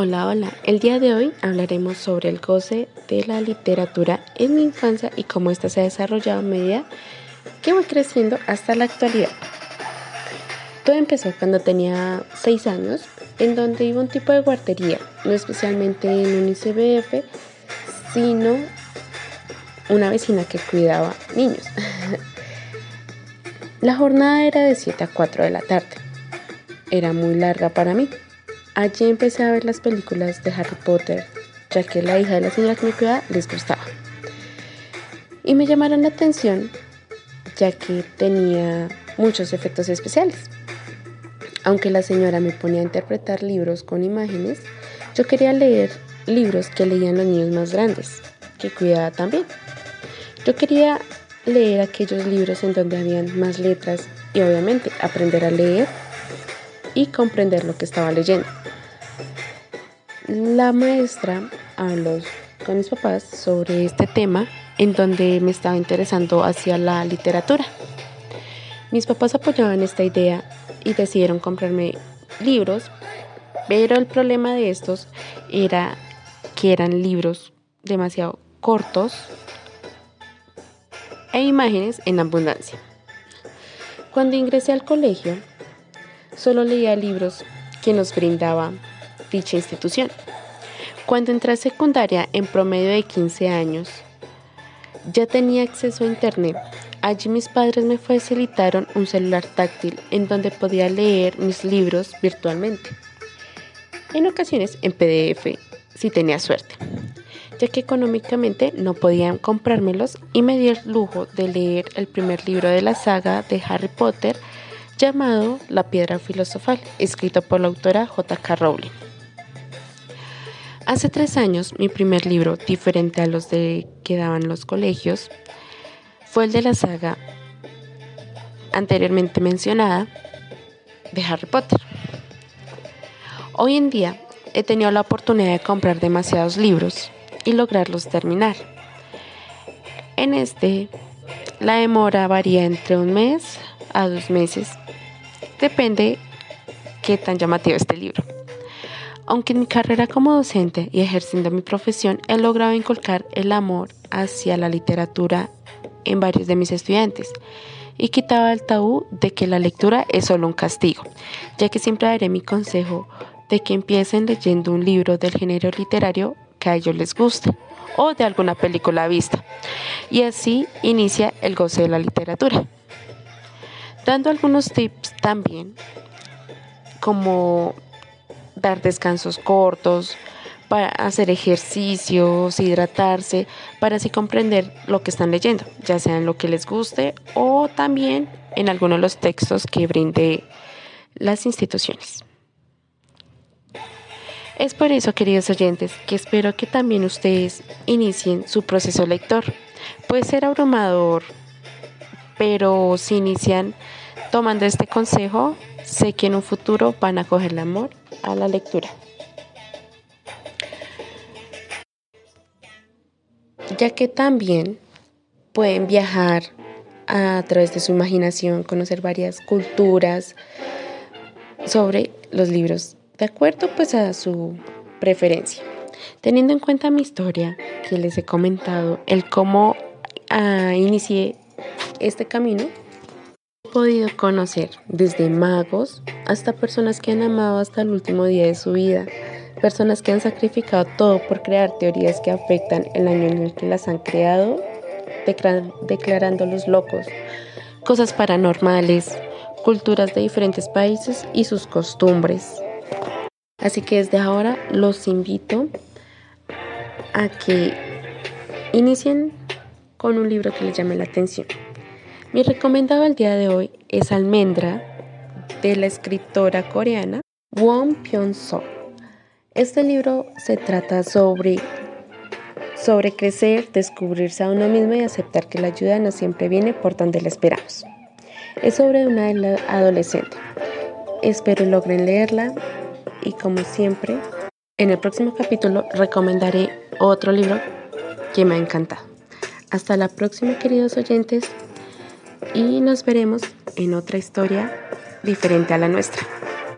Hola, hola. El día de hoy hablaremos sobre el goce de la literatura en mi infancia y cómo ésta se ha desarrollado a medida que voy creciendo hasta la actualidad. Todo empezó cuando tenía 6 años, en donde iba un tipo de guardería, no especialmente en un ICBF, sino una vecina que cuidaba niños. la jornada era de 7 a 4 de la tarde. Era muy larga para mí Allí empecé a ver las películas de Harry Potter, ya que la hija de la señora que me cuidaba les gustaba. Y me llamaron la atención, ya que tenía muchos efectos especiales. Aunque la señora me ponía a interpretar libros con imágenes, yo quería leer libros que leían los niños más grandes, que cuidaba también. Yo quería leer aquellos libros en donde habían más letras y obviamente aprender a leer y comprender lo que estaba leyendo. La maestra habló con mis papás sobre este tema en donde me estaba interesando hacia la literatura. Mis papás apoyaban esta idea y decidieron comprarme libros, pero el problema de estos era que eran libros demasiado cortos e imágenes en abundancia. Cuando ingresé al colegio, solo leía libros que nos brindaba dicha institución. Cuando entré a secundaria en promedio de 15 años, ya tenía acceso a internet. Allí mis padres me facilitaron un celular táctil en donde podía leer mis libros virtualmente. En ocasiones en PDF, si tenía suerte, ya que económicamente no podían comprármelos y me di el lujo de leer el primer libro de la saga de Harry Potter llamado La Piedra Filosofal, escrito por la autora J.K. Rowling. Hace tres años, mi primer libro, diferente a los de que daban los colegios, fue el de la saga anteriormente mencionada de Harry Potter. Hoy en día he tenido la oportunidad de comprar demasiados libros y lograrlos terminar. En este, la demora varía entre un mes a dos meses. Depende qué tan llamativo este libro. Aunque en mi carrera como docente y ejerciendo mi profesión he logrado inculcar el amor hacia la literatura en varios de mis estudiantes y quitaba el tabú de que la lectura es solo un castigo, ya que siempre daré mi consejo de que empiecen leyendo un libro del género literario que a ellos les guste o de alguna película vista. Y así inicia el goce de la literatura. Dando algunos tips también, como dar descansos cortos, para hacer ejercicios, hidratarse, para así comprender lo que están leyendo, ya sea en lo que les guste o también en algunos de los textos que brinde las instituciones. Es por eso, queridos oyentes, que espero que también ustedes inicien su proceso lector. Puede ser abrumador, pero si inician tomando este consejo, sé que en un futuro van a coger el amor a la lectura. Ya que también pueden viajar a través de su imaginación, conocer varias culturas sobre los libros, de acuerdo pues a su preferencia. Teniendo en cuenta mi historia que les he comentado, el cómo ah, inicié este camino, He podido conocer desde magos hasta personas que han amado hasta el último día de su vida, personas que han sacrificado todo por crear teorías que afectan el año en el que las han creado, declarándolos locos, cosas paranormales, culturas de diferentes países y sus costumbres. Así que desde ahora los invito a que inicien con un libro que les llame la atención. Mi recomendado el día de hoy es Almendra de la escritora coreana Won Pyun-so. Este libro se trata sobre, sobre crecer, descubrirse a uno mismo y aceptar que la ayuda no siempre viene por donde la esperamos. Es sobre una adolescente. Espero logren leerla y como siempre, en el próximo capítulo recomendaré otro libro que me ha encantado. Hasta la próxima, queridos oyentes y nos veremos en otra historia diferente a la nuestra.